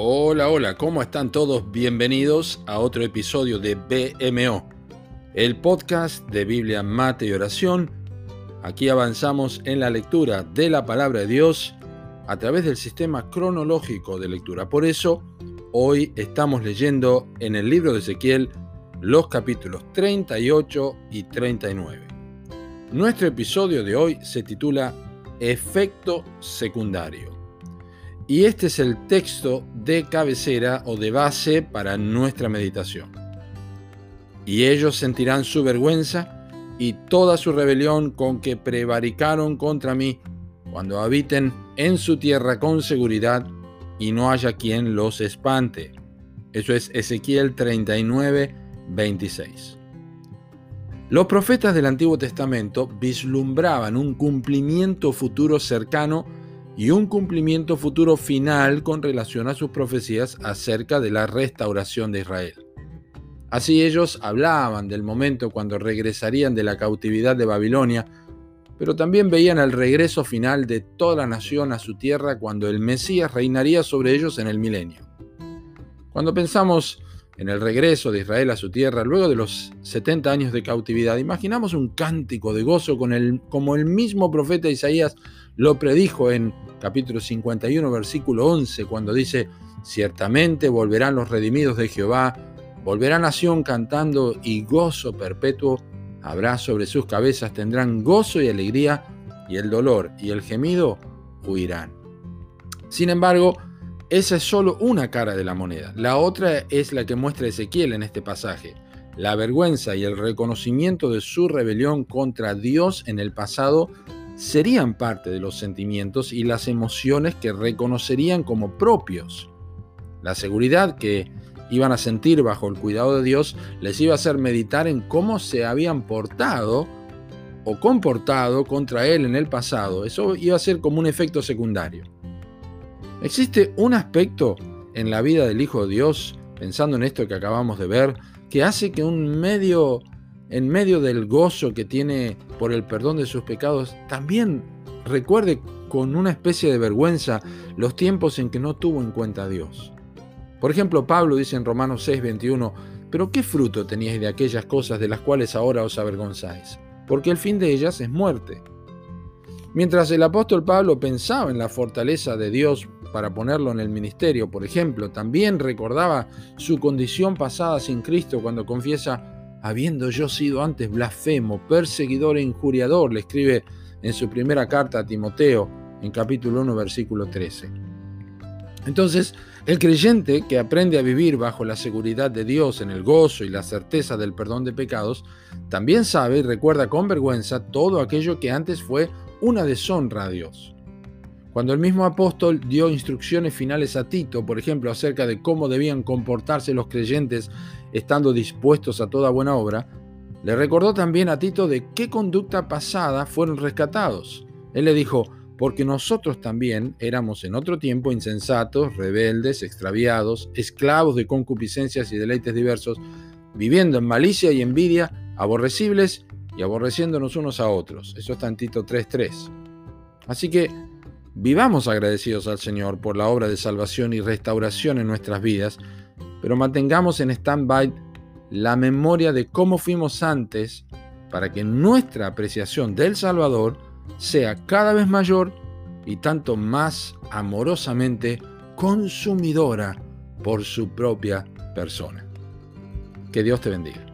Hola, hola, ¿cómo están todos? Bienvenidos a otro episodio de BMO, el podcast de Biblia, Mate y Oración. Aquí avanzamos en la lectura de la palabra de Dios a través del sistema cronológico de lectura. Por eso, hoy estamos leyendo en el libro de Ezequiel los capítulos 38 y 39. Nuestro episodio de hoy se titula Efecto secundario. Y este es el texto de cabecera o de base para nuestra meditación. Y ellos sentirán su vergüenza y toda su rebelión con que prevaricaron contra mí cuando habiten en su tierra con seguridad y no haya quien los espante. Eso es Ezequiel 39, 26. Los profetas del Antiguo Testamento vislumbraban un cumplimiento futuro cercano y un cumplimiento futuro final con relación a sus profecías acerca de la restauración de Israel. Así ellos hablaban del momento cuando regresarían de la cautividad de Babilonia, pero también veían el regreso final de toda la nación a su tierra cuando el Mesías reinaría sobre ellos en el milenio. Cuando pensamos en el regreso de Israel a su tierra luego de los 70 años de cautividad, imaginamos un cántico de gozo con el, como el mismo profeta Isaías lo predijo en capítulo 51, versículo 11, cuando dice, ciertamente volverán los redimidos de Jehová, volverá nación cantando y gozo perpetuo habrá sobre sus cabezas, tendrán gozo y alegría, y el dolor y el gemido huirán. Sin embargo, esa es solo una cara de la moneda. La otra es la que muestra Ezequiel en este pasaje. La vergüenza y el reconocimiento de su rebelión contra Dios en el pasado serían parte de los sentimientos y las emociones que reconocerían como propios. La seguridad que iban a sentir bajo el cuidado de Dios les iba a hacer meditar en cómo se habían portado o comportado contra Él en el pasado. Eso iba a ser como un efecto secundario. Existe un aspecto en la vida del Hijo de Dios, pensando en esto que acabamos de ver, que hace que un medio en medio del gozo que tiene por el perdón de sus pecados, también recuerde con una especie de vergüenza los tiempos en que no tuvo en cuenta a Dios. Por ejemplo, Pablo dice en Romanos 6, 21, pero ¿qué fruto teníais de aquellas cosas de las cuales ahora os avergonzáis? Porque el fin de ellas es muerte. Mientras el apóstol Pablo pensaba en la fortaleza de Dios para ponerlo en el ministerio, por ejemplo, también recordaba su condición pasada sin Cristo cuando confiesa habiendo yo sido antes blasfemo, perseguidor e injuriador, le escribe en su primera carta a Timoteo, en capítulo 1, versículo 13. Entonces, el creyente que aprende a vivir bajo la seguridad de Dios en el gozo y la certeza del perdón de pecados, también sabe y recuerda con vergüenza todo aquello que antes fue una deshonra a Dios. Cuando el mismo apóstol dio instrucciones finales a Tito, por ejemplo, acerca de cómo debían comportarse los creyentes estando dispuestos a toda buena obra, le recordó también a Tito de qué conducta pasada fueron rescatados. Él le dijo, porque nosotros también éramos en otro tiempo insensatos, rebeldes, extraviados, esclavos de concupiscencias y deleites diversos, viviendo en malicia y envidia, aborrecibles y aborreciéndonos unos a otros. Eso está en Tito 3.3. Así que Vivamos agradecidos al Señor por la obra de salvación y restauración en nuestras vidas, pero mantengamos en stand-by la memoria de cómo fuimos antes para que nuestra apreciación del Salvador sea cada vez mayor y tanto más amorosamente consumidora por su propia persona. Que Dios te bendiga.